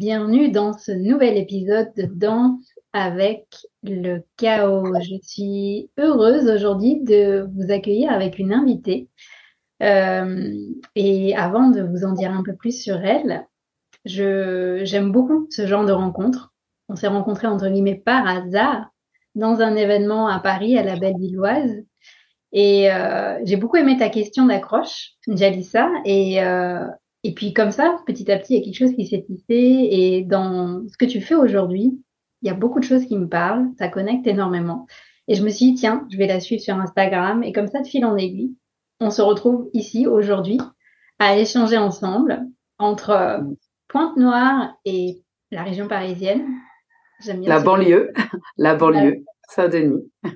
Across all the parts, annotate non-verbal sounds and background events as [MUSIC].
Bienvenue dans ce nouvel épisode de Danse avec le chaos. Je suis heureuse aujourd'hui de vous accueillir avec une invitée. Euh, et avant de vous en dire un peu plus sur elle, j'aime beaucoup ce genre de rencontre. On s'est rencontrés entre guillemets par hasard dans un événement à Paris à la Belle-Villoise. Et euh, j'ai beaucoup aimé ta question d'accroche, Jalissa. Et, euh, et puis comme ça, petit à petit, il y a quelque chose qui s'est tissé. Et dans ce que tu fais aujourd'hui, il y a beaucoup de choses qui me parlent, ça connecte énormément. Et je me suis dit, tiens, je vais la suivre sur Instagram. Et comme ça, de fil en aiguille, on se retrouve ici aujourd'hui à échanger ensemble entre euh, Pointe-Noire et la région parisienne. J'aime bien la banlieue, [LAUGHS] la banlieue, Saint-Denis. [LAUGHS] euh,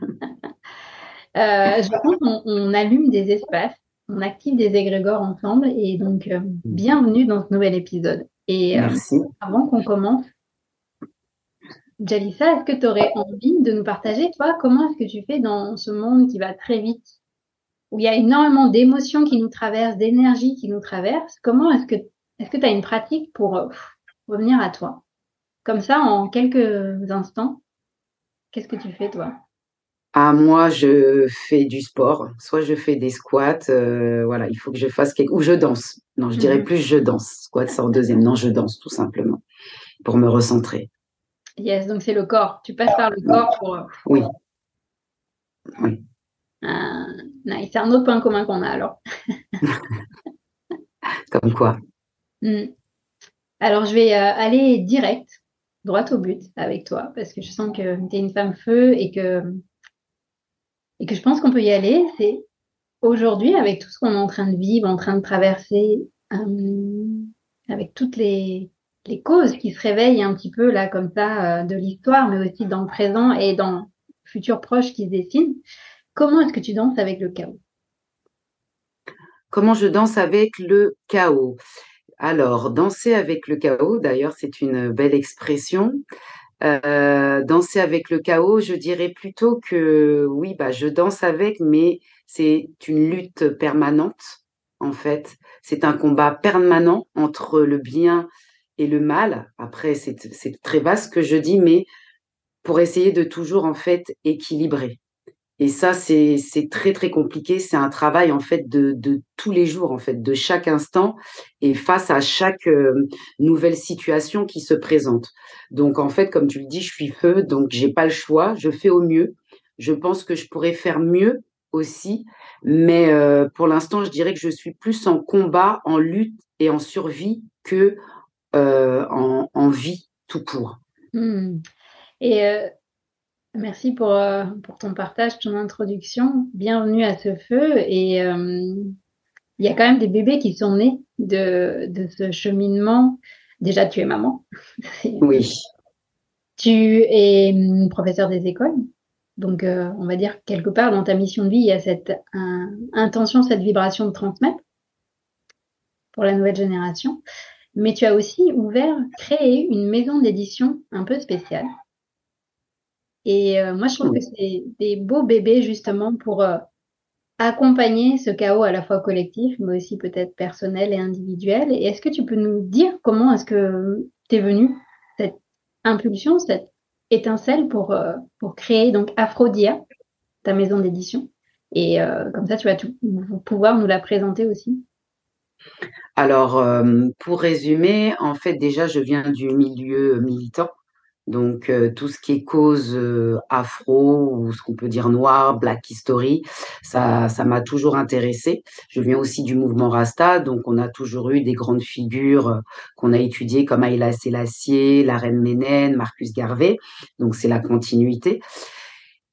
je pense qu'on on allume des espaces on active des égrégores ensemble et donc euh, mm. bienvenue dans ce nouvel épisode. Et euh, avant qu'on commence, Jalissa, est-ce que tu aurais envie de nous partager, toi, comment est-ce que tu fais dans ce monde qui va très vite, où il y a énormément d'émotions qui nous traversent, d'énergie qui nous traverse Comment est-ce que est-ce que tu as une pratique pour euh, revenir à toi? Comme ça, en quelques instants, qu'est-ce que tu fais, toi? Ah, moi, je fais du sport. Soit je fais des squats. Euh, voilà, il faut que je fasse quelque... Ou je danse. Non, je dirais mmh plus je danse. Squat, c'est en deuxième. Non, je danse tout simplement pour me recentrer. Yes, donc c'est le corps. Tu passes par le corps pour. Euh, oui. Oui. Ah, nice. C'est un autre point commun qu'on a alors. [LAUGHS] Comme quoi. Mmh. Alors, je vais euh, aller direct, droit au but avec toi, parce que je sens que tu es une femme feu et que et que je pense qu'on peut y aller, c'est aujourd'hui, avec tout ce qu'on est en train de vivre, en train de traverser, euh, avec toutes les, causes qui se réveillent un petit peu là comme ça euh, de l'histoire, mais aussi dans le présent et dans le futur proche qui se dessine, comment est-ce que tu danses avec le chaos? Comment je danse avec le chaos? Alors, danser avec le chaos, d'ailleurs, c'est une belle expression. Euh, danser avec le chaos, je dirais plutôt que oui, bah, je danse avec, mais c'est une lutte permanente, en fait. C'est un combat permanent entre le bien et le mal. Après, c'est très vaste que je dis, mais pour essayer de toujours, en fait, équilibrer. Et ça, c'est très, très compliqué. C'est un travail, en fait, de, tous les jours, en fait, de chaque instant et face à chaque euh, nouvelle situation qui se présente. Donc, en fait, comme tu le dis, je suis feu, donc j'ai pas le choix. Je fais au mieux. Je pense que je pourrais faire mieux aussi. Mais euh, pour l'instant, je dirais que je suis plus en combat, en lutte et en survie que euh, en, vie tout court. Mmh. Et Merci pour, euh, pour ton partage, ton introduction. Bienvenue à ce feu. Et euh, il y a quand même des bébés qui sont nés de, de ce cheminement. Déjà, tu es maman. [LAUGHS] Oui. Tu es professeur des écoles. Donc, on va dire quelque part dans ta mission de vie, il y a cette intention, cette vibration de transmettre pour la nouvelle génération. Mais tu as aussi ouvert, créé une maison d'édition un peu spéciale. Et moi, je trouve que c'est des beaux bébés justement pour accompagner ce chaos à la fois collectif, mais aussi peut-être personnel et individuel. Et est-ce que tu peux nous dire comment est-ce que t'es venu cette impulsion, cette étincelle pour, euh, pour créer donc Aphrodia, ta maison d'édition? Et euh, comme ça, tu vas tout, pouvoir nous la présenter aussi. Alors, euh, pour résumer, en fait, déjà, je viens du milieu militant. Donc euh, tout ce qui est cause euh, afro ou ce qu'on peut dire noir, black history, ça ça m'a toujours intéressé. Je viens aussi du mouvement Rasta, donc on a toujours eu des grandes figures euh, qu'on a étudiées comme Haïla Selassie, la reine Ménène, Marcus Garvey. Donc c'est la continuité.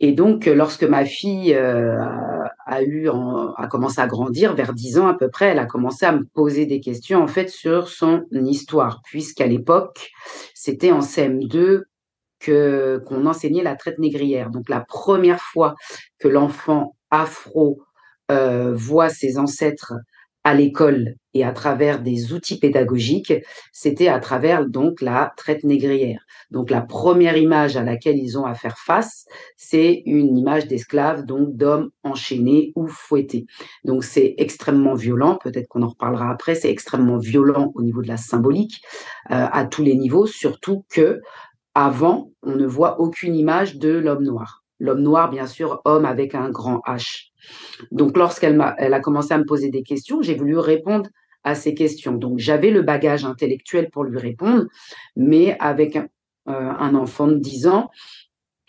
Et donc, lorsque ma fille a, eu, a commencé à grandir, vers 10 ans à peu près, elle a commencé à me poser des questions en fait sur son histoire, puisqu'à l'époque, c'était en CM2 que qu'on enseignait la traite négrière. Donc, la première fois que l'enfant afro euh, voit ses ancêtres à l'école et à travers des outils pédagogiques, c'était à travers donc la traite négrière. Donc la première image à laquelle ils ont à faire face, c'est une image d'esclave, donc d'hommes enchaînés ou fouettés. Donc c'est extrêmement violent, peut-être qu'on en reparlera après, c'est extrêmement violent au niveau de la symbolique, euh, à tous les niveaux, surtout que avant, on ne voit aucune image de l'homme noir. L'homme noir, bien sûr, homme avec un grand H. Donc, lorsqu'elle m'a, elle a commencé à me poser des questions, j'ai voulu répondre à ces questions. Donc, j'avais le bagage intellectuel pour lui répondre, mais avec un, euh, enfant de 10 ans,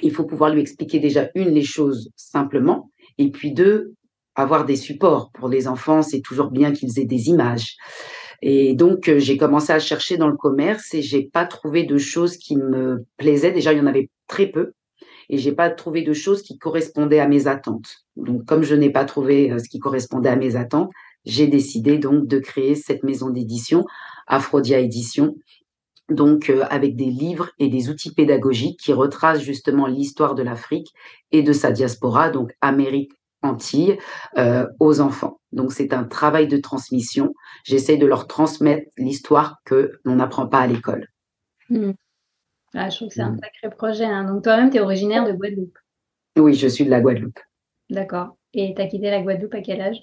il faut pouvoir lui expliquer déjà, une, les choses simplement, et puis deux, avoir des supports. Pour les enfants, c'est toujours bien qu'ils aient des images. Et donc, euh, j'ai commencé à chercher dans le commerce et j'ai pas trouvé de choses qui me plaisaient. Déjà, il y en avait très peu et j'ai pas trouvé de choses qui correspondaient à mes attentes. Donc, comme je n'ai pas trouvé euh, ce qui correspondait à mes attentes, j'ai décidé donc de créer cette maison d'édition, Aphrodia Édition, donc euh, avec des livres et des outils pédagogiques qui retracent justement l'histoire de l'Afrique et de sa diaspora, donc Amérique Antilles, euh, aux enfants. Donc c'est un travail de transmission. J'essaie de leur transmettre l'histoire que l'on n'apprend pas à l'école. Hmm. Ah, je trouve que c'est un mm. sacré projet. Hein. Donc toi-même, tu es originaire de Guadeloupe. Oui, je suis de la Guadeloupe. D'accord. Et tu as quitté la Guadeloupe à quel âge?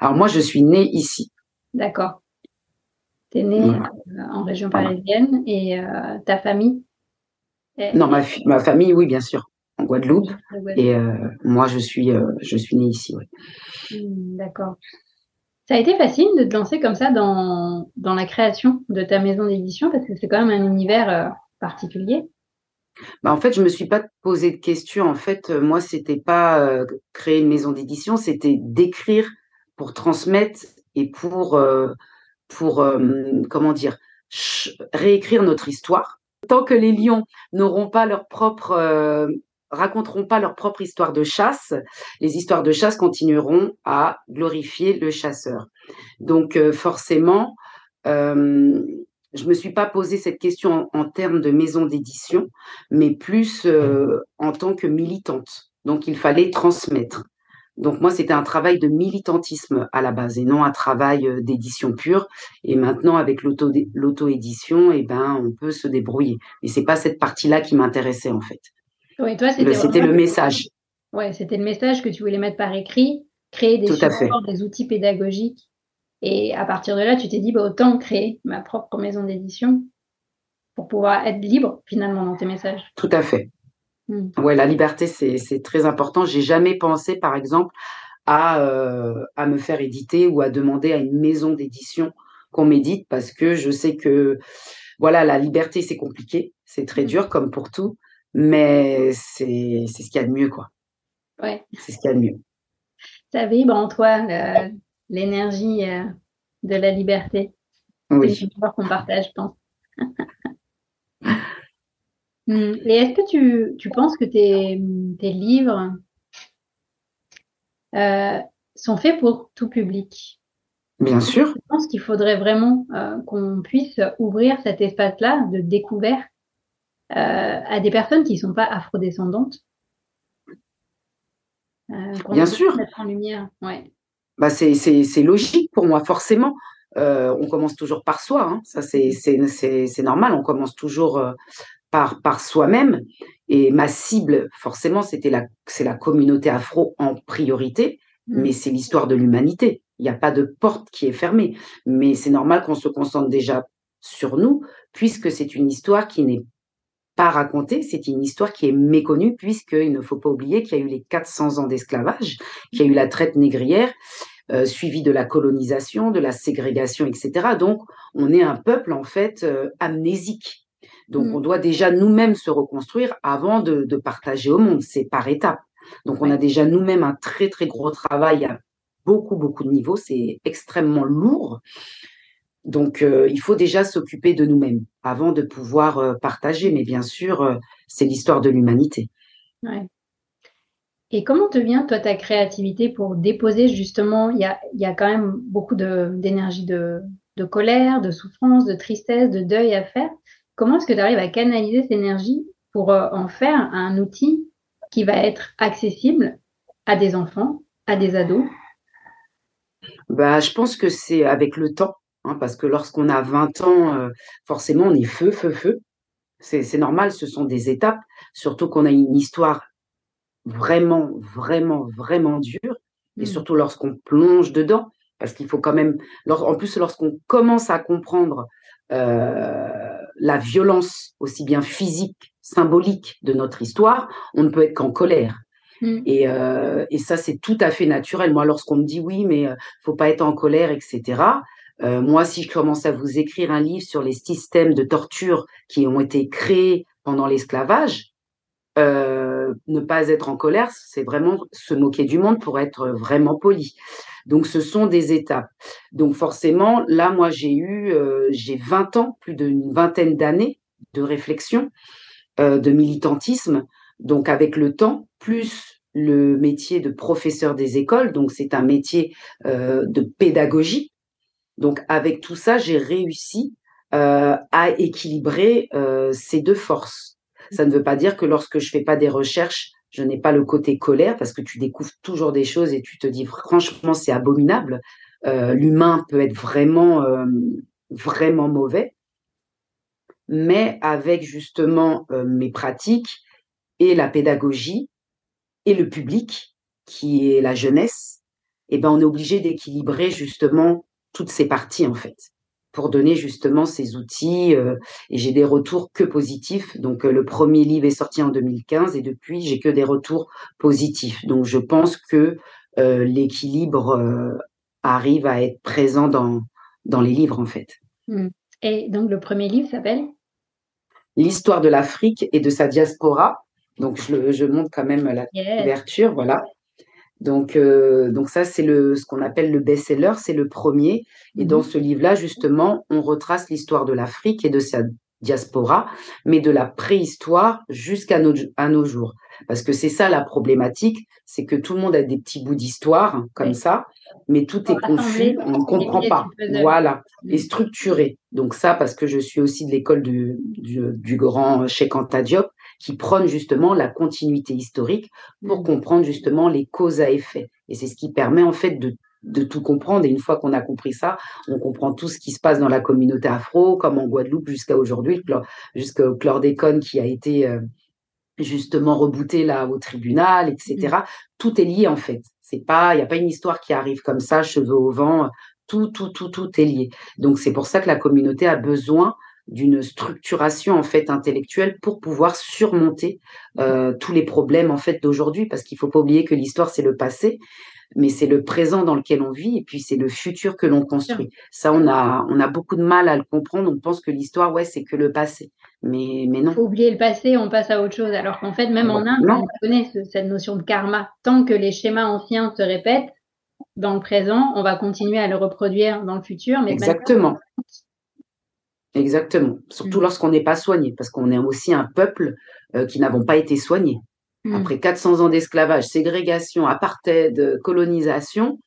Alors moi, je suis née ici. D'accord. Tu es née euh, en région parisienne et euh, ta famille Non, ma, ma, famille, oui, bien sûr, en Guadeloupe. Et euh, moi, je suis, je suis née ici, oui. Hmm, d'accord. Ça a été facile de te lancer comme ça dans, dans la création de ta maison d'édition parce que c'est quand même un univers bah en fait, je me suis pas posé de questions. En fait, euh, moi, c'était pas euh, créer une maison d'édition, c'était d'écrire pour transmettre et pour euh, pour comment dire réécrire notre histoire. Tant que les lions n'auront pas leur propre raconteront pas leur propre histoire de chasse, les histoires de chasse continueront à glorifier le chasseur. Donc forcément, je me suis pas posé cette question en, termes de maison d'édition, mais plus euh, en tant que militante. Donc, il fallait transmettre. Donc, moi, c'était un travail de militantisme à la base et non un travail euh, d'édition pure. Et maintenant, avec l'auto-édition, eh ben, on peut se débrouiller. Mais c'est pas cette partie-là qui m'intéressait, en fait. Oui, toi, c'était le message. Ouais, c'était le message que tu voulais mettre par écrit, créer des supports, des outils pédagogiques et à partir de là, tu t'es dit, bah, autant créer ma propre maison d'édition pour pouvoir être libre finalement dans tes messages. Tout à fait. Hmm. Ouais, la liberté, c'est très important. J'ai jamais pensé, par exemple, à, euh, à me faire éditer ou à demander à une maison d'édition qu'on m'édite parce que je sais que, voilà, la liberté, c'est compliqué, c'est très hmm. dur comme pour tout, mais c'est ce qu'il y a de mieux, quoi. Ouais. C'est ce qu'il y a de mieux. Ça vibre en toi, le, l'énergie euh, de la liberté. Oui. C'est qu'on partage, je pense. [LAUGHS] Hmm. Et est-ce que tu, tu, penses que tes, tes livres euh, sont faits pour tout public? Bien sûr. Je pense qu'il faudrait vraiment euh, qu'on puisse ouvrir cet espace-là de découverte à des personnes qui ne sont pas afrodescendantes? Bien sûr. Mettre en lumière, ouais. Bah c'est logique pour moi, forcément. on commence toujours par soi, hein. ça c'est normal, on commence toujours par, par soi-même. Et ma cible, forcément, c'était la, c'est la communauté afro en priorité, mmh. mais c'est l'histoire de l'humanité. Il n'y a pas de porte qui est fermée. Mais c'est normal qu'on se concentre déjà sur nous, puisque c'est une histoire qui n'est pas racontée, c'est une histoire qui est méconnue, puisqu'il ne faut pas oublier qu'il y a eu les 400 ans d'esclavage, qu'il y a eu la traite négrière, euh, suivie de la colonisation, de la ségrégation, etc. Donc, on est un peuple, en fait, euh, amnésique. Donc, mmh. on doit déjà nous-mêmes se reconstruire avant de, partager au monde. C'est par étapes. Donc, on a déjà nous-mêmes un très, très gros travail à beaucoup, beaucoup de niveaux. C'est extrêmement lourd. Donc, euh, il faut déjà s'occuper de nous-mêmes avant de pouvoir euh, partager. Mais bien sûr, euh, c'est l'histoire de l'humanité. Et comment te vient, toi, ta créativité pour déposer justement, il y a, y a quand même beaucoup d'énergie de, de, colère, de souffrance, de tristesse, de deuil à faire. Comment est-ce que tu arrives à canaliser cette énergie pour en faire un outil qui va être accessible à des enfants, à des ados? Bah, Je pense que c'est avec le temps, hein, parce que lorsqu'on a 20 ans, euh, forcément, on est feu, feu, feu. C'est normal, ce sont des étapes, surtout qu'on a une histoire vraiment, vraiment, vraiment dure, et mmh. surtout lorsqu'on plonge dedans, parce qu'il faut quand même, en plus, lorsqu'on commence à comprendre euh, la violence, aussi bien physique, symbolique de notre histoire, on ne peut être qu'en colère. Mm. Euh, et, ça, c'est tout à fait naturel. Moi, lorsqu'on me dit oui, mais faut pas être en colère, etc. moi, si je commence à vous écrire un livre sur les systèmes de torture qui ont été créés pendant l'esclavage, ne pas être en colère, c'est vraiment se moquer du monde pour être vraiment poli. Donc, ce sont des étapes. Donc, forcément, là, moi, j'ai eu, euh, j'ai 20 ans, plus d'une vingtaine d'années de réflexion, euh, de militantisme. Donc, avec le temps, plus le métier de professeur des écoles, donc c'est un métier euh, de pédagogie. Donc, avec tout ça, j'ai réussi à équilibrer ces deux forces. Ça ne veut pas dire que lorsque je fais pas des recherches je n'ai pas le côté colère parce que tu découvres toujours des choses et tu te dis franchement c'est abominable. Euh, l'humain peut être vraiment euh, vraiment mauvais, mais avec justement euh, mes pratiques et la pédagogie et le public qui est la jeunesse, et eh ben on est obligé d'équilibrer justement toutes ces parties en fait pour donner justement ces outils. Euh, et j'ai des retours que positifs. Donc euh, le premier livre est sorti en 2015 et depuis j'ai que des retours positifs. Donc je pense que euh, l'équilibre arrive à être présent dans dans les livres en fait. Mmh. Et donc le premier livre s'appelle? L'histoire de l'Afrique et de sa diaspora. Donc je, je montre quand même la couverture, voilà. Donc, euh, donc ça, c'est le, ce qu'on appelle le best-seller, c'est le premier. Et dans mhm. ce livre-là, justement, on retrace l'histoire de l'Afrique et de sa diaspora, mais de la préhistoire jusqu'à nos, à nos jours. Parce que c'est ça la problématique, c'est que tout le monde a des petits bouts d'histoire comme ça, mais tout est confus, on ne comprend pas. Voilà, et structuré. Donc ça, parce que je suis aussi de l'école du, du, grand Cheikh Anta Diop, qui prône justement la continuité historique pour mmh. comprendre justement les causes à effet. Et c'est ce qui permet en fait de, de tout comprendre. Et une fois qu'on a compris ça, on comprend tout ce qui se passe dans la communauté afro, comme en Guadeloupe jusqu'à aujourd'hui, jusqu'au chlordécone qui a été euh, justement rebooté là au tribunal, etc. Mmh. Tout est lié en fait. C'est pas, il n'y a pas une histoire qui arrive comme ça, cheveux au vent. Tout, tout, tout, tout est lié. Donc c'est pour ça que la communauté a besoin d'une structuration en fait intellectuelle pour pouvoir surmonter euh, tous les problèmes en fait d'aujourd'hui. Parce qu'il faut pas oublier que l'histoire c'est le passé mais c'est le présent dans lequel on vit et puis c'est le futur que l'on construit. Ça on a on a beaucoup de mal à le comprendre. On pense que l'histoire ouais c'est que le passé. Mais mais non. Faut oublier le passé on passe à autre chose. Alors qu'en fait même en Inde on connaît cette notion de karma. Tant que les schémas anciens se répètent dans le présent on va continuer à le reproduire dans le futur mais exactement Exactement. Surtout mmh. lorsqu'on n'est pas soigné, parce qu'on est aussi un peuple euh, qui n'avons pas été soignés. Mmh. Après 400 ans d'esclavage, ségrégation, apartheid, colonisation,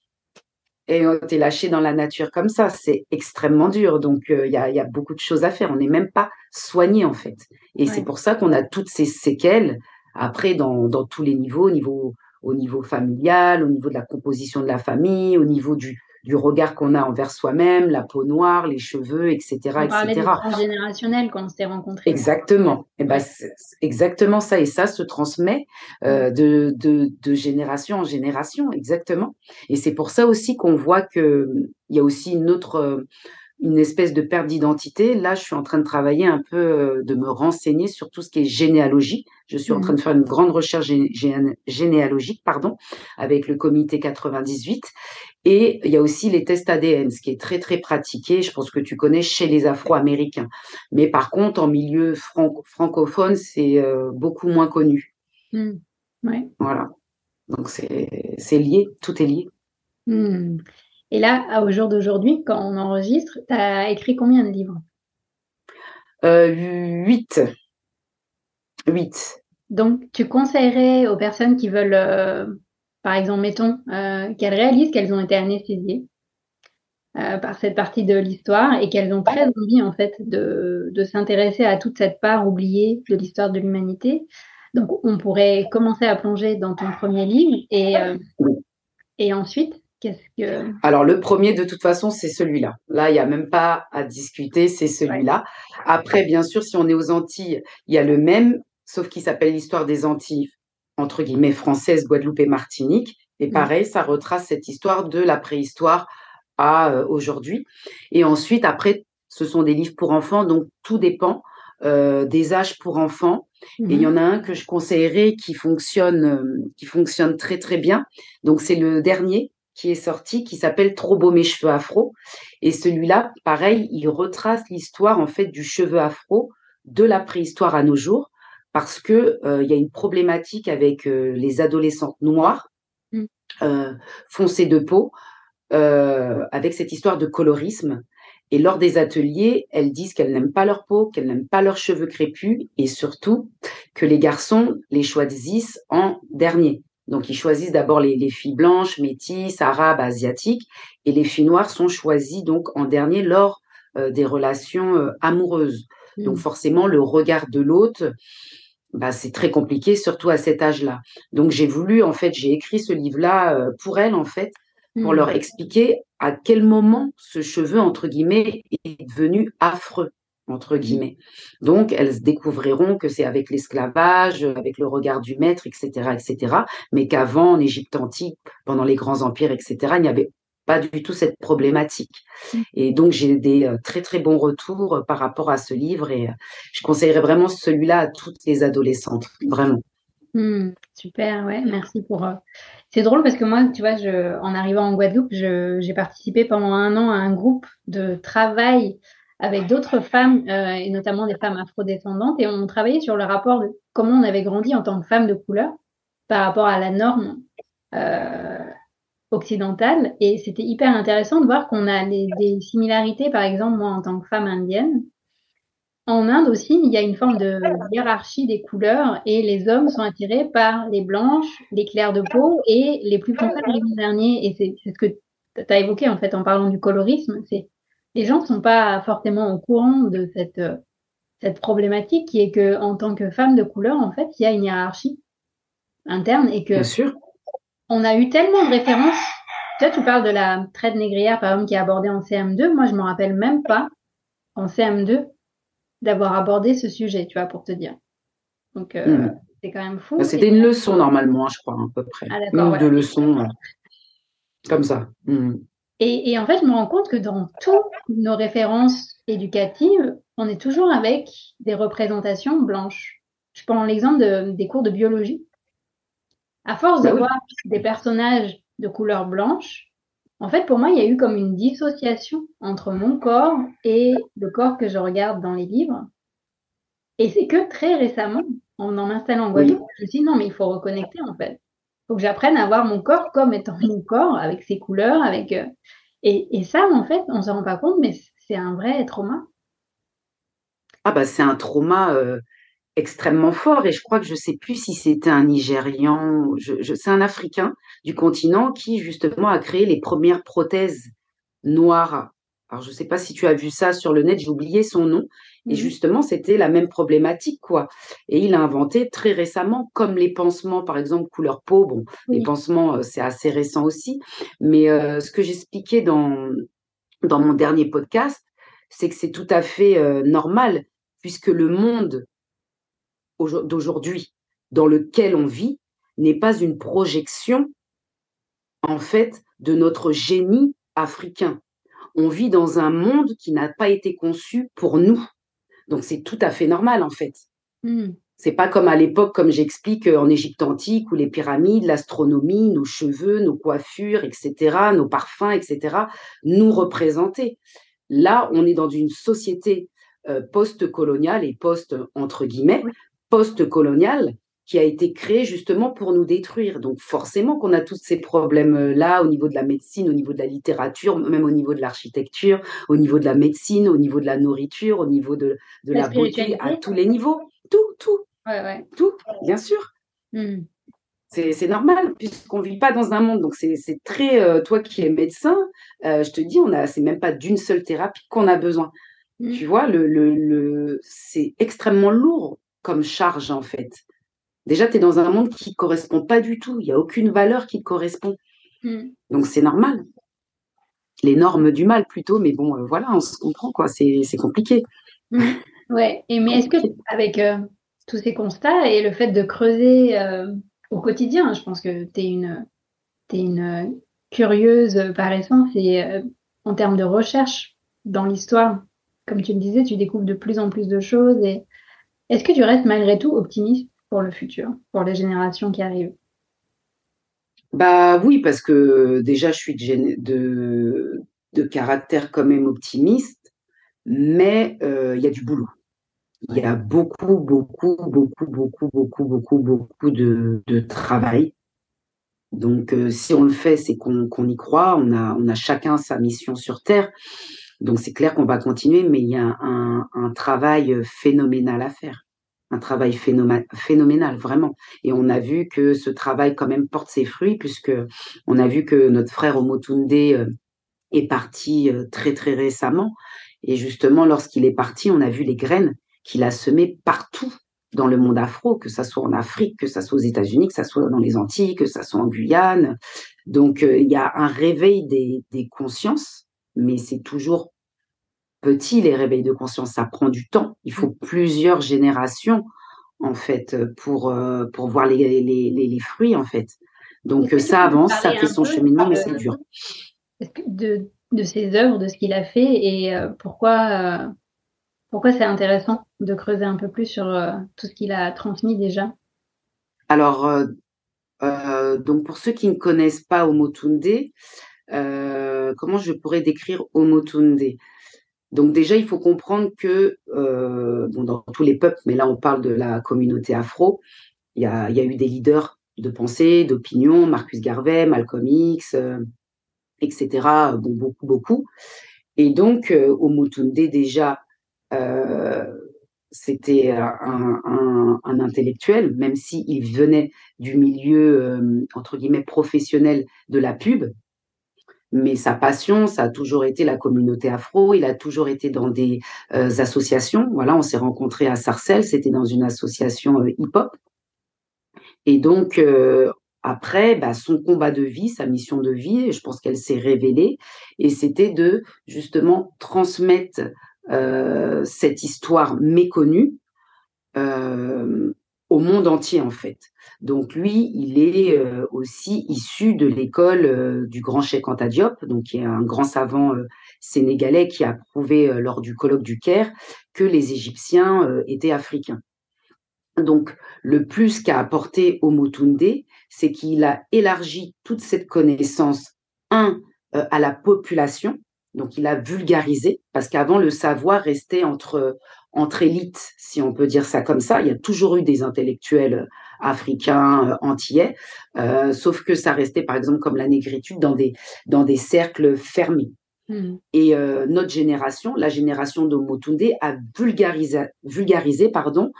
et on été lâché dans la nature comme ça, c'est extrêmement dur. Donc euh, il y, a, y, a, beaucoup de choses à faire. On n'est même pas soigné en fait. Et c'est pour ça qu'on a toutes ces séquelles après dans, dans tous les niveaux, au niveau au niveau familial, au niveau de la composition de la famille, au niveau du, du regard qu'on a envers soi-même, la peau noire, les cheveux, etc. On parlait etc. transgénérationnel quand on s'est rencontrés. Exactement. Et eh ben, exactement ça. Et ça se transmet euh, de, de, de, génération en génération, exactement. Et c'est pour ça aussi qu'on voit qu'il y a aussi une autre une espèce de perte d'identité. Là, je suis en train de travailler un peu, euh, de me renseigner sur tout ce qui est généalogie. Je suis en train de faire une grande recherche généalogique, pardon, avec le comité 98. Et il y a aussi les tests ADN, ce qui est très très pratiqué. Je pense que tu connais chez les Afro-Américains. Mais par contre, en milieu francophone, c'est euh, beaucoup moins connu. Mmh. Ouais. Voilà. Donc c'est lié, tout est lié. Mmh. Et là, au jour d'aujourd'hui, quand on enregistre, tu as écrit combien de livres? Euh, Huit. Huit. Donc, tu conseillerais aux personnes qui veulent, euh, par exemple, mettons, euh, qu'elles réalisent qu'elles ont été anesthésiées par cette partie de l'histoire et qu'elles ont très envie, en fait, de, s'intéresser à toute cette part oubliée de l'histoire de l'humanité. Donc, on pourrait commencer à plonger dans ton premier livre et, et ensuite que... Alors, le premier, de toute façon, c'est celui-là. Là, il n'y a même pas à discuter, c'est celui-là. Après, bien sûr, si on est aux Antilles, il y a le même, sauf qu'il s'appelle l'histoire des Antilles, entre guillemets, françaises, Guadeloupe et Martinique. Et pareil, ça retrace cette histoire de la préhistoire à euh, aujourd'hui. Et ensuite, après, ce sont des livres pour enfants, donc tout dépend euh, des âges pour enfants. Et il y mmh. en a un que je conseillerais qui fonctionne, euh, qui fonctionne très très bien. Donc c'est le dernier, qui est sorti, qui s'appelle Trop beau mes cheveux afro. Et celui-là, pareil, il retrace l'histoire en fait du cheveu afro de la préhistoire à nos jours, parce que euh, il y a une problématique avec euh, les adolescentes noires, mmh. euh, foncées de peau, avec cette histoire de colorisme. Et lors des ateliers, elles disent qu'elles n'aiment pas leur peau, qu'elles n'aiment pas leurs cheveux crépus, et surtout que les garçons les choisissent en dernier. Donc, ils choisissent d'abord les, filles blanches, métisses, arabes, asiatiques, et les filles noires sont choisies donc en dernier lors des relations amoureuses. Donc, mmh. forcément, le regard de l'autre, bah, c'est très compliqué, surtout à cet âge-là. Donc, j'ai voulu, en fait, j'ai écrit ce livre-là euh, pour elles, en fait, pour mmh. leur expliquer à quel moment ce cheveu, entre guillemets, est devenu affreux entre guillemets. Donc, elles découvriront que c'est avec l'esclavage, avec le regard du maître, etc., etc., mais qu'avant, en Égypte antique, pendant les grands empires, etc., il n'y avait pas du tout cette problématique. Mmh. Et donc, j'ai des euh, très, très bons retours euh, par rapport à ce livre et euh, je conseillerais vraiment celui-là à toutes les adolescentes, vraiment. Mmh, super, ouais, merci pour. C'est drôle parce que moi, tu vois, je, en arrivant en Guadeloupe, j'ai participé pendant un an à un groupe de travail avec d'autres femmes, euh, et notamment des femmes afrodescendantes, et on travaillait sur le rapport de comment on avait grandi en tant que femme de couleur par rapport à la norme euh, occidentale. Et c'était hyper intéressant de voir qu'on a des similarités, par exemple, moi en tant que femme indienne. En Inde aussi, il y a une forme de hiérarchie des couleurs et les hommes sont attirés par les blanches, les clairs de peau et les plus foncées les derniers. Et c'est ce que tu as évoqué en fait en parlant du colorisme. C'est les gens ne sont pas forcément au courant de cette, cette problématique qui est que en tant que femme de couleur, en fait, il y a une hiérarchie interne et que on a eu tellement de références. Toi, tu parles de la traite négrière, par exemple, qui est abordée en CM2. Moi, je me rappelle même pas en CM2 d'avoir abordé ce sujet, tu vois, pour te dire. Donc, euh, hmm. c'est quand même fou. C'était une leçon normalement, je crois, à peu près. Ah, une ou deux leçons, euh, comme ça. Hmm. Et, en fait, je me rends compte que dans toutes nos références éducatives, on est toujours avec des représentations blanches. Je prends l'exemple des cours de biologie. À force de bah voir des personnages de couleur blanche, en fait, pour moi, il y a eu comme une dissociation entre mon corps et le corps que je regarde dans les livres. Et c'est que très récemment, en en m'installant en Guadeloupe, je me suis dit non, mais il faut reconnecter en fait faut que j'apprenne à voir mon corps comme étant mon corps, avec ses couleurs, avec euh, et, ça, en fait, on ne se rend pas compte, mais c'est un vrai trauma. Ah bah c'est un trauma euh, extrêmement fort et je crois que je ne sais plus si c'était un Nigérian, je, c'est un Africain du continent qui justement a créé les premières prothèses noires. Alors je ne sais pas si tu as vu ça sur le net, j'ai oublié son nom, Et mmh justement, c'était la même problématique, quoi. Et il a inventé très récemment, comme les pansements, par exemple, couleur peau. Bon, les pansements, c'est assez récent aussi. Mais ce que j'expliquais dans, dans mon dernier podcast, c'est que c'est tout à fait normal, puisque le monde d'aujourd'hui dans lequel on vit n'est pas une projection, en fait, de notre génie africain. On vit dans un monde qui n'a pas été conçu pour nous. Donc c'est tout à fait normal en fait. Hmm. C'est pas comme à l'époque, comme j'explique en Égypte antique, où les pyramides, l'astronomie, nos cheveux, nos coiffures, etc., nos parfums, etc., nous représentaient. Là, on est dans une société euh, post-coloniale et post, entre guillemets, post-coloniale, qui a été créée justement pour nous détruire. Donc forcément qu'on a tous ces problèmes-là au niveau de la médecine, au niveau de la littérature, même au niveau de l'architecture, au niveau de la médecine, au niveau de la nourriture, au niveau de, la, beauté, à tous les niveaux. Tout, tout. Tout, bien sûr. Hmm. C'est normal, puisqu'on ne vit pas dans un monde. Donc, c'est très. Euh, toi qui es médecin, euh, je te dis, on a, c'est même pas d'une seule thérapie qu'on a besoin. Hmm. Tu vois, le, le c'est extrêmement lourd comme charge, en fait déjà, tu es dans un monde qui ne correspond pas du tout. Il n'y a aucune valeur qui te correspond. Hmm. Donc, c'est normal. Les normes du mal, plutôt. Mais bon, euh, voilà, on se comprend, quoi. C'est compliqué. Hmm. Ouais. Et, mais est-ce que, avec euh, tous ces constats et le fait de creuser euh, au quotidien, je pense que tu es une, es une curieuse par essence et en termes de recherche dans l'histoire, comme tu le disais, tu découvres de plus en plus de choses. Et est-ce que tu restes malgré tout optimiste pour le futur, pour les générations qui arrivent? Bah oui, parce que déjà, je suis de, caractère quand même optimiste, mais euh, il y a du boulot. Il y a beaucoup, beaucoup, beaucoup, beaucoup, beaucoup, beaucoup, beaucoup de, travail. Donc, euh, si on le fait, c'est qu'on y croit. On a chacun sa mission sur Terre. Donc, c'est clair qu'on va continuer, mais il y a un travail phénoménal à faire un travail phénoménal, vraiment. Et on a vu que ce travail quand même porte ses fruits, puisque on a vu que notre frère Omotunde euh, est parti euh, très très récemment. Et justement, lorsqu'il est parti, on a vu les graines qu'il a semées partout dans le monde afro, que ça soit en Afrique, que ça soit aux États-Unis, que ça soit dans les Antilles, que ça soit en Guyane. Donc, euh, il y a un réveil des, des consciences, mais c'est toujours petit, les réveils de conscience, ça prend du temps. Il faut plusieurs générations, en fait, pour, euh, pour voir les, les, les, fruits, en fait. Donc, ça avance, ça fait son cheminement, mais c'est dur. De, de ses œuvres, de ce qu'il a fait et euh, pourquoi, euh, pourquoi c'est intéressant de creuser un peu plus sur tout ce qu'il a transmis déjà? Alors, donc pour ceux qui ne connaissent pas Omotunde, comment je pourrais décrire Omotunde? Donc déjà, il faut comprendre que euh, dans tous les peuples, mais là on parle de la communauté afro, il y a, eu des leaders de pensée, d'opinion, Marcus Garvey, Malcolm X, euh, etc. Bon, beaucoup, beaucoup. Et donc, euh, Omotunde, déjà, c'était un, un, intellectuel, même s'il venait du milieu, entre guillemets, professionnel de la pub, mais sa passion, ça a toujours été la communauté afro. Il a toujours été dans des euh, associations. Voilà, on s'est rencontrés à Sarcelles, c'était dans une association euh, hip-hop. Et donc, euh, après, bah, son combat de vie, sa mission de vie, je pense qu'elle s'est révélée, et c'était de justement transmettre cette histoire méconnue au monde entier en fait. Donc lui, il est euh, aussi issu de l'école euh, du grand Cheikh Anta Diop, donc qui est un grand savant euh, sénégalais qui a prouvé lors du colloque du Caire que les Égyptiens étaient africains. Donc le plus qu'a apporté Omotunde, c'est qu'il a élargi toute cette connaissance un à la population, donc il a vulgarisé parce qu'avant le savoir restait entre entre élites, si on peut dire ça comme ça. Il y a toujours eu des intellectuels africains, euh, antillais, euh, sauf que ça restait, par exemple, comme la négritude, dans des, dans des cercles fermés. Hmm. Et euh, notre génération, la génération de Motunde, a vulgarisé, vulgarisé pardon,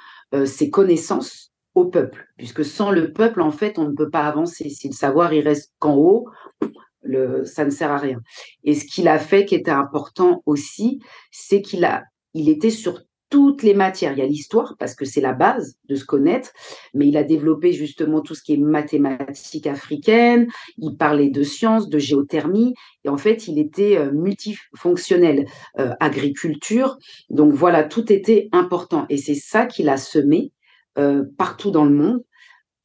ses connaissances au peuple, puisque sans le peuple, en fait, on ne peut pas avancer. Si le savoir il reste qu'en haut, le, ça ne sert à rien. Et ce qu'il a fait, qui était important aussi, c'est qu'il a, il était sur toutes les matières. Il y a l'histoire, parce que c'est la base de se connaître, mais il a développé justement tout ce qui est mathématiques africaines, il parlait de sciences, de géothermie, et en fait, il était euh, multifonctionnel, euh, agriculture. Donc voilà, tout était important. Et c'est ça qu'il a semé euh, partout dans le monde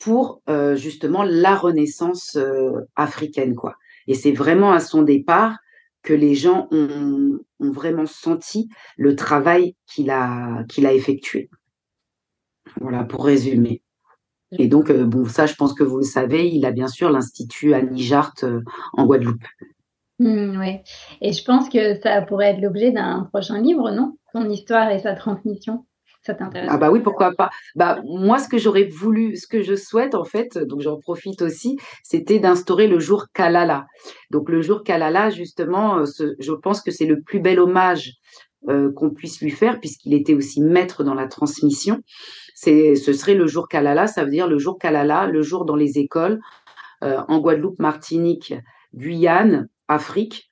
pour justement la renaissance africaine, quoi. Et c'est vraiment à son départ que les gens ont, vraiment senti le travail qu'il a, qu'il a effectué. Voilà, pour résumer. Et donc, euh, bon, ça, je pense que vous le savez, il a bien sûr l'Institut Annie Jart euh, en Guadeloupe. Mmh, oui, et je pense que ça pourrait être l'objet d'un prochain livre, non? Son histoire et sa transmission. Ah bah oui, pourquoi pas. Bah moi, ce que j'aurais voulu, ce que je souhaite en fait, donc j'en profite aussi, c'était d'instaurer le jour Kalala. Donc le jour Kalala, justement, euh, je pense que c'est le plus bel hommage euh, qu'on puisse lui faire, puisqu'il était aussi maître dans la transmission. Ce serait le jour Kalala, ça veut dire le jour Kalala, le jour dans les écoles, euh, en Guadeloupe, Martinique, Guyane, Afrique,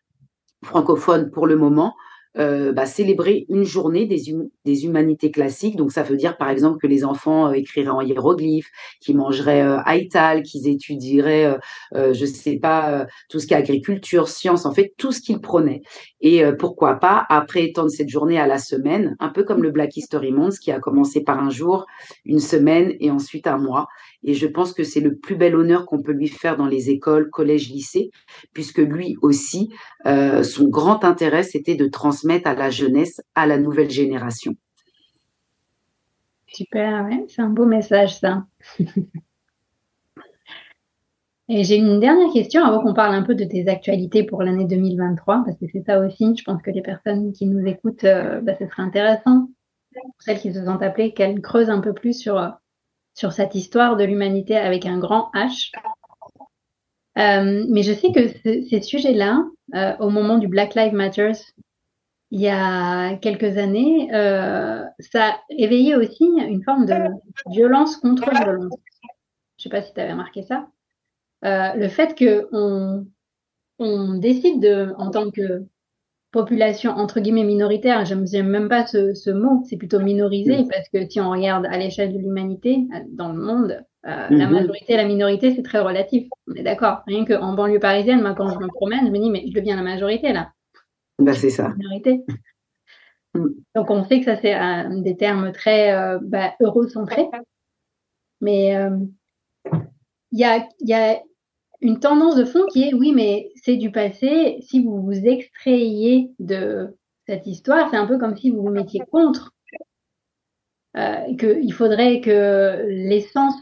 francophone pour le moment, euh, bah, célébrer une journée des, hum-, des, humanités classiques. Donc ça veut dire par exemple que les enfants euh, écriraient en hiéroglyphes, qu'ils mangeraient euh, qu'ils étudieraient, euh, je sais pas, tout ce qui est agriculture, science, en fait tout ce qu'ils prenaient. Et pourquoi pas après étendre cette journée à la semaine, un peu comme le Black History Month qui a commencé par un jour, une semaine et ensuite un mois. Et je pense que c'est le plus bel honneur qu'on peut lui faire dans les écoles, collèges, lycées, puisque lui aussi, son grand intérêt c'était de transmettre à la jeunesse, à la nouvelle génération. Super, c'est un beau message ça. [LAUGHS] Et j'ai une dernière question avant qu'on parle un peu de tes actualités pour l'année 2023, parce que c'est ça aussi, je pense que les personnes qui nous écoutent, euh, bah, ce serait intéressant, pour celles qui se sentent appelées, qu'elles creusent un peu plus sur, sur cette histoire de l'humanité avec un grand H. Euh, mais je sais que ces sujets-là, euh, au moment du Black Lives Matter, il y a quelques années, euh, ça éveillait aussi une forme de violence contre violence. Je ne sais pas si tu avais remarqué ça. Le fait qu'on on décide de, en tant que population entre guillemets minoritaire, je n'aime même pas ce, ce mot, c'est plutôt minorisé parce que si on regarde à l'échelle de l'humanité, euh, dans le monde, la mm-hmm. majorité et la minorité, c'est très relatif. On est d'accord. Rien qu'en banlieue parisienne, moi, quand je me promène, je me dis, mais je deviens la majorité là. Bah, c'est ça. [LAUGHS] Donc on sait que ça c'est des termes très euh, bah, eurocentrés, mais euh, il y, a, y, a, une tendance de fond qui est oui, mais c'est du passé. Si vous vous extrayiez de cette histoire, c'est un peu comme si vous vous mettiez contre. Euh, qu'il faudrait que l'essence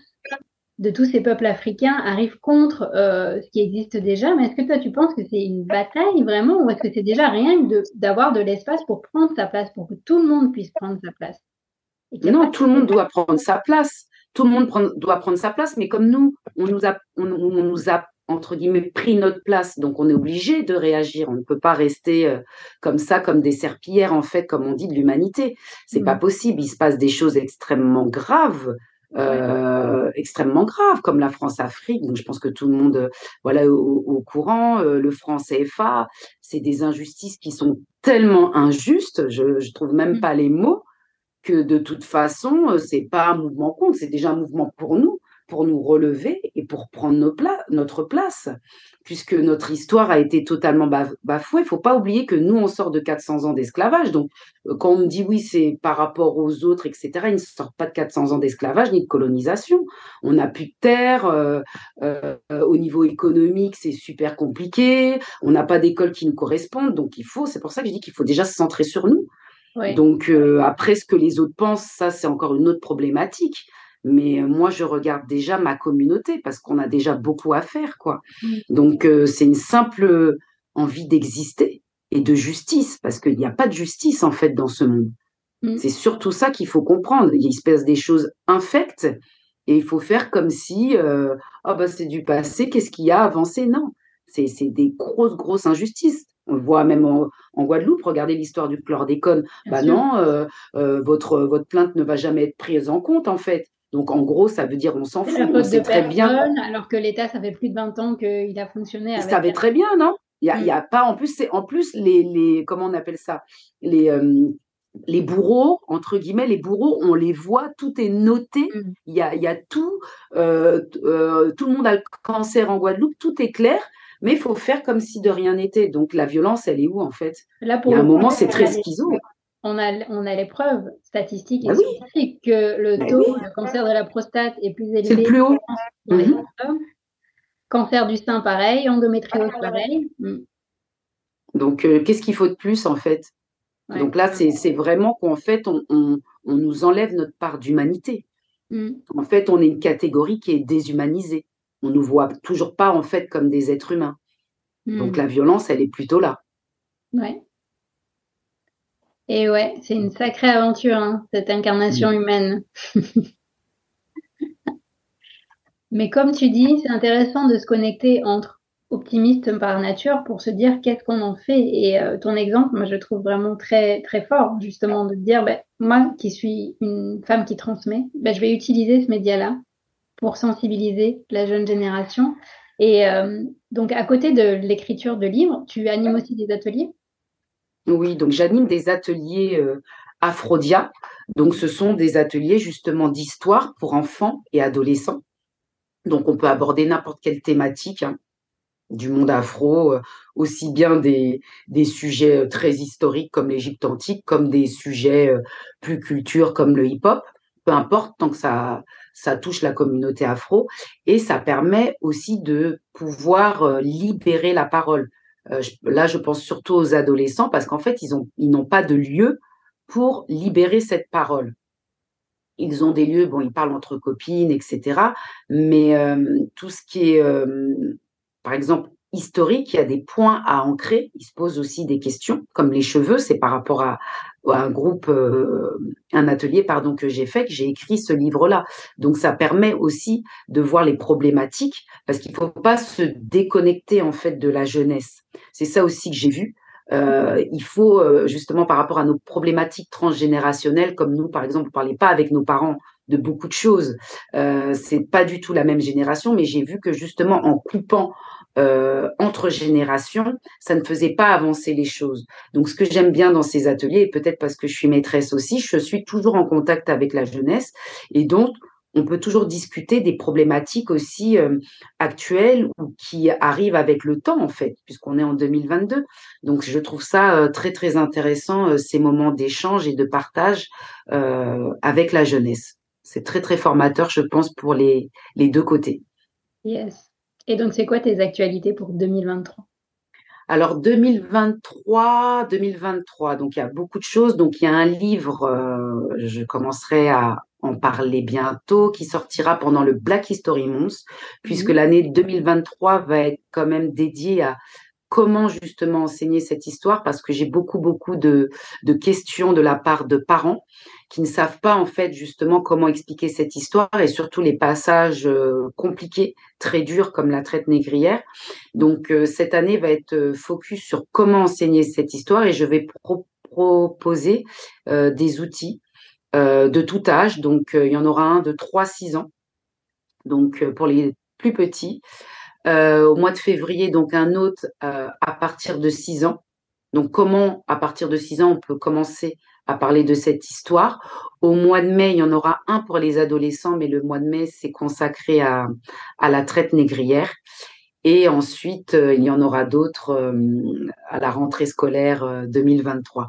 de tous ces peuples africains arrivent contre euh, ce qui existe déjà. Mais est-ce que toi, tu penses que c'est une bataille vraiment ou est-ce que c'est déjà rien d'avoir de, l'espace pour prendre sa place, pour que tout le monde puisse prendre sa place? Non, tout le monde doit prendre sa place. Tout le monde doit prendre sa place, mais comme nous, on nous a, on, nous a entre guillemets pris notre place, donc on est obligé de réagir. On ne peut pas rester euh, comme ça, comme des serpillères en fait, comme on dit de l'humanité. C'est pas mmh. possible. Il se passe des choses extrêmement graves euh, extrêmement graves, comme la France-Afrique. Donc, je pense que tout le monde euh, voilà au, courant. Euh, le franc CFA, c'est des injustices qui sont tellement injustes, je, ne trouve même mmh. pas les mots, que de toute façon, c'est pas un mouvement contre, c'est déjà un mouvement pour nous pour nous relever et pour prendre notre place, puisque notre histoire a été totalement bafouée. Il faut pas oublier que nous, on sort de 400 ans d'esclavage. Donc, euh, quand on me dit oui, c'est par rapport aux autres, etc., ils ne sortent pas de 400 ans d'esclavage ni de colonisation. On n'a plus de terre. Euh, euh, au niveau économique, c'est super compliqué. On n'a pas d'école qui nous correspondent. Donc, il faut, c'est pour ça que je dis qu'il faut déjà se centrer sur nous. Donc, après, ce que les autres pensent, ça, c'est encore une autre problématique. Mais euh, moi, je regarde déjà ma communauté parce qu'on a déjà beaucoup à faire, quoi. Mmh. Donc, euh, c'est une simple envie d'exister et de justice parce qu'il n'y a pas de justice, en fait, dans ce monde. Mmh. C'est surtout ça qu'il faut comprendre. Il se passe des choses infectes et il faut faire comme si, euh, oh, bah, c'est du passé, qu'est-ce qu'il y a avancé? Non, c'est des grosses, grosses injustices. On le voit même en, Guadeloupe, regardez l'histoire du chlordécone. Bah non, votre, votre plainte ne va jamais être prise en compte, en fait. Donc en gros, ça veut dire on s'en fout. on sait très bien. Alors que l'État, ça fait plus de 20 ans qu'il a fonctionné. Avec... Ça savait très bien, non? Il y, a, y a pas en plus, c'est en plus les, les comment on appelle ça? Les euh, les bourreaux, entre guillemets, les bourreaux, on les voit, tout est noté, mm. il y, a, y, a, tout, euh, euh, tout le monde a le cancer en Guadeloupe, tout est clair, mais il faut faire comme si de rien n'était. Donc la violence, elle est où en fait? Là, pour Il y a un moment, c'est très schizo. On a, on a les preuves statistiques et ah scientifiques que le taux de cancer de la prostate est plus élevé. C'est plus haut. Mhm. Cancer du sein, pareil. Endométriose, pareil. Mm. Donc, euh, qu'est-ce qu'il faut de plus, en fait? Donc là, c'est vraiment qu'en fait, on, on, nous enlève notre part d'humanité. Mm. En fait, on est une catégorie qui est déshumanisée. On ne nous voit toujours pas, en fait, comme des êtres humains. Donc, mm. la violence, elle est plutôt là. Ouais. Et ouais, c'est une sacrée aventure, hein, cette incarnation humaine. [LAUGHS] Mais comme tu dis, c'est intéressant de se connecter entre optimistes par nature pour se dire qu'est-ce qu'on en fait. Et euh, ton exemple, moi, je trouve vraiment très très fort, justement, de dire, ben, moi qui suis une femme qui transmet, ben, je vais utiliser ce média-là pour sensibiliser la jeune génération. Et euh, donc, à côté de l'écriture de livres, tu animes aussi des ateliers? Oui, donc j'anime des ateliers euh, Aphrodia. Donc ce sont des ateliers justement d'histoire pour enfants et adolescents. Donc on peut aborder n'importe quelle thématique hein, du monde afro, euh, aussi bien des, des sujets euh, très historiques comme l'Égypte antique, comme des sujets plus culture comme le hip-hop. Peu importe, tant que ça, ça touche la communauté afro. Et ça permet aussi de pouvoir libérer la parole. Euh, là, je pense surtout aux adolescents parce qu'en fait, ils n'ont ils pas de lieu pour libérer cette parole. Ils ont des lieux, bon, ils parlent entre copines, etc. Mais euh, tout ce qui est, euh, par exemple, historique, il y a des points à ancrer. Il se pose aussi des questions, comme les cheveux, c'est par rapport à, un groupe, euh, un atelier, pardon, que j'ai fait, que j'ai écrit ce livre-là. Donc ça permet aussi de voir les problématiques, parce qu'il ne faut pas se déconnecter en fait de la jeunesse. C'est ça aussi que j'ai vu. Euh, il faut euh, justement par rapport à nos problématiques transgénérationnelles, comme nous par exemple, on parlait pas avec nos parents de beaucoup de choses. Euh, c'est pas du tout la même génération, mais j'ai vu que justement en coupant euh, entre générations, ça ne faisait pas avancer les choses. Donc, ce que j'aime bien dans ces ateliers, et peut-être parce que je suis maîtresse aussi, je suis toujours en contact avec la jeunesse, et donc on peut toujours discuter des problématiques aussi euh, actuelles ou qui arrivent avec le temps, en fait, puisqu'on est en 2022. Donc, je trouve ça euh, très, très intéressant, ces moments d'échange et de partage avec la jeunesse. C'est très, très formateur, je pense, pour les, les deux côtés. Yes. Et donc, c'est quoi tes actualités pour 2023 alors 2023, 2023, donc il y a beaucoup de choses. Donc il y a un livre, euh, je commencerai à en parler bientôt, qui sortira pendant le Black History Month, puisque mmh. l'année 2023 va être quand même dédiée à comment justement enseigner cette histoire parce que j'ai beaucoup beaucoup de, questions de la part de parents qui ne savent pas en fait justement comment expliquer cette histoire et surtout les passages euh, compliqués, très durs comme la traite négrière. Donc euh, cette année va être euh, focus sur comment enseigner cette histoire et je vais proposer des outils de tout âge. Donc il y en aura un de 3-6 ans. Donc pour les plus petits, au mois de février, donc un autre euh, à partir de 6 ans. Donc comment, à partir de 6 ans, on peut commencer à parler de cette histoire? Au mois de mai, il y en aura un pour les adolescents, mais le mois de mai, c'est consacré à, à la traite négrière. Et ensuite, euh, il y en aura d'autres à la rentrée scolaire 2023.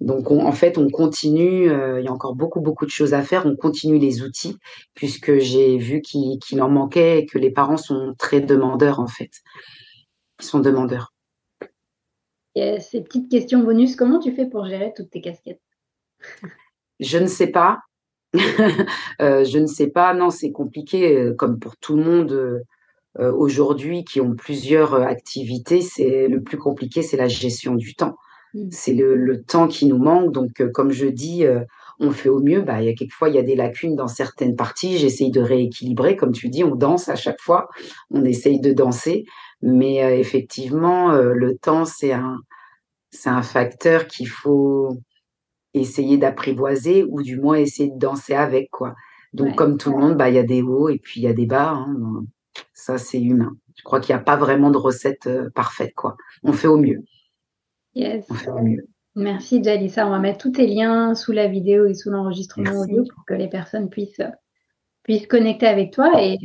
Donc, en fait, on continue. Euh, il y a encore beaucoup, beaucoup de choses à faire. On continue les outils puisque j'ai vu qu'il en manquait et que les parents sont très demandeurs, en fait. Ils sont demandeurs. Et ces petites questions bonus, comment tu fais pour gérer toutes tes casquettes? Je ne sais pas. [LAUGHS] Euh, je ne sais pas. Non, c'est compliqué, euh, comme pour tout le monde. aujourd'hui qui ont plusieurs activités, c'est le plus compliqué, c'est la gestion du temps. Mmh. C'est le, temps qui nous manque. Donc, euh, comme je dis, euh, on fait au mieux. Bah, il y a quelquefois, il y a des lacunes dans certaines parties. J'essaye de rééquilibrer. Comme tu dis, on danse à chaque fois. On essaye de danser. Mais euh, effectivement, le temps, c'est un, c'est un facteur qu'il faut essayer d'apprivoiser ou du moins essayer de danser avec. quoi. Donc, comme tout le monde, bah, il y a des hauts et puis il y a des bas. Hein. Ça, c'est humain. Je crois qu'il n'y a pas vraiment de recette parfaite. quoi. On fait au mieux. Yes. Merci Jalissa. On va mettre tous tes liens sous la vidéo et sous l'enregistrement audio pour que les personnes puissent, puissent connecter avec toi et,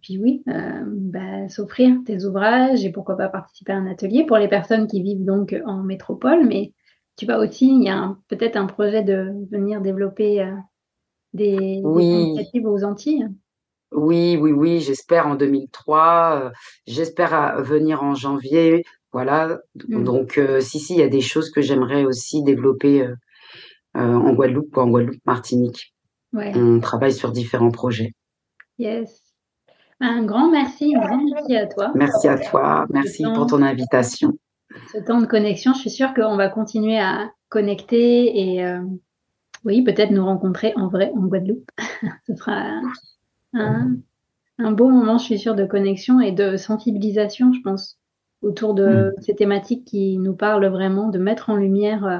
puis oui, euh, bah, s'offrir tes ouvrages et pourquoi pas participer à un atelier pour les personnes qui vivent donc en métropole. Mais tu vas aussi, il y a peut-être un projet de venir développer euh, des, initiatives aux Antilles. Oui, oui, oui, j'espère en 2003, euh, j'espère venir en janvier voilà. Mmh. Donc, euh, si, si, il y a des choses que j'aimerais aussi développer euh, euh, en Guadeloupe, en Guadeloupe, Martinique. On travaille sur différents projets. Yes. Un grand merci, un grand merci à toi. Merci à toi, merci pour ton invitation. Ce temps de connexion, je suis sûre qu'on va continuer à connecter et oui, peut-être nous rencontrer en vrai en Guadeloupe. [LAUGHS] Ce sera un, un beau moment, je suis sûre, de connexion et de sensibilisation, je pense autour de mm. ces thématiques qui nous parlent vraiment, de mettre en lumière euh,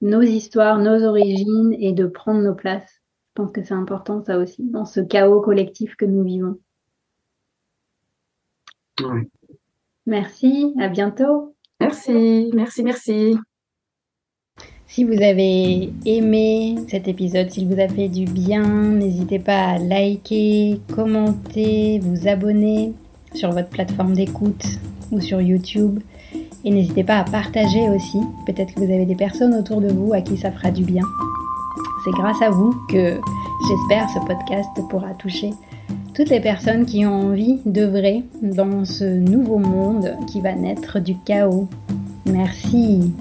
nos histoires, nos origines et de prendre nos places. Je pense que c'est important ça aussi, dans ce chaos collectif que nous vivons. Merci, à bientôt. Merci, merci, merci. Si vous avez aimé cet épisode, s'il vous a fait du bien, n'hésitez pas à liker, commenter, vous abonner sur votre plateforme d'écoute ou sur YouTube. Et n'hésitez pas à partager aussi. Peut-être que vous avez des personnes autour de vous à qui ça fera du bien. C'est grâce à vous que j'espère ce podcast pourra toucher toutes les personnes qui ont envie d'œuvrer dans ce nouveau monde qui va naître du chaos. Merci.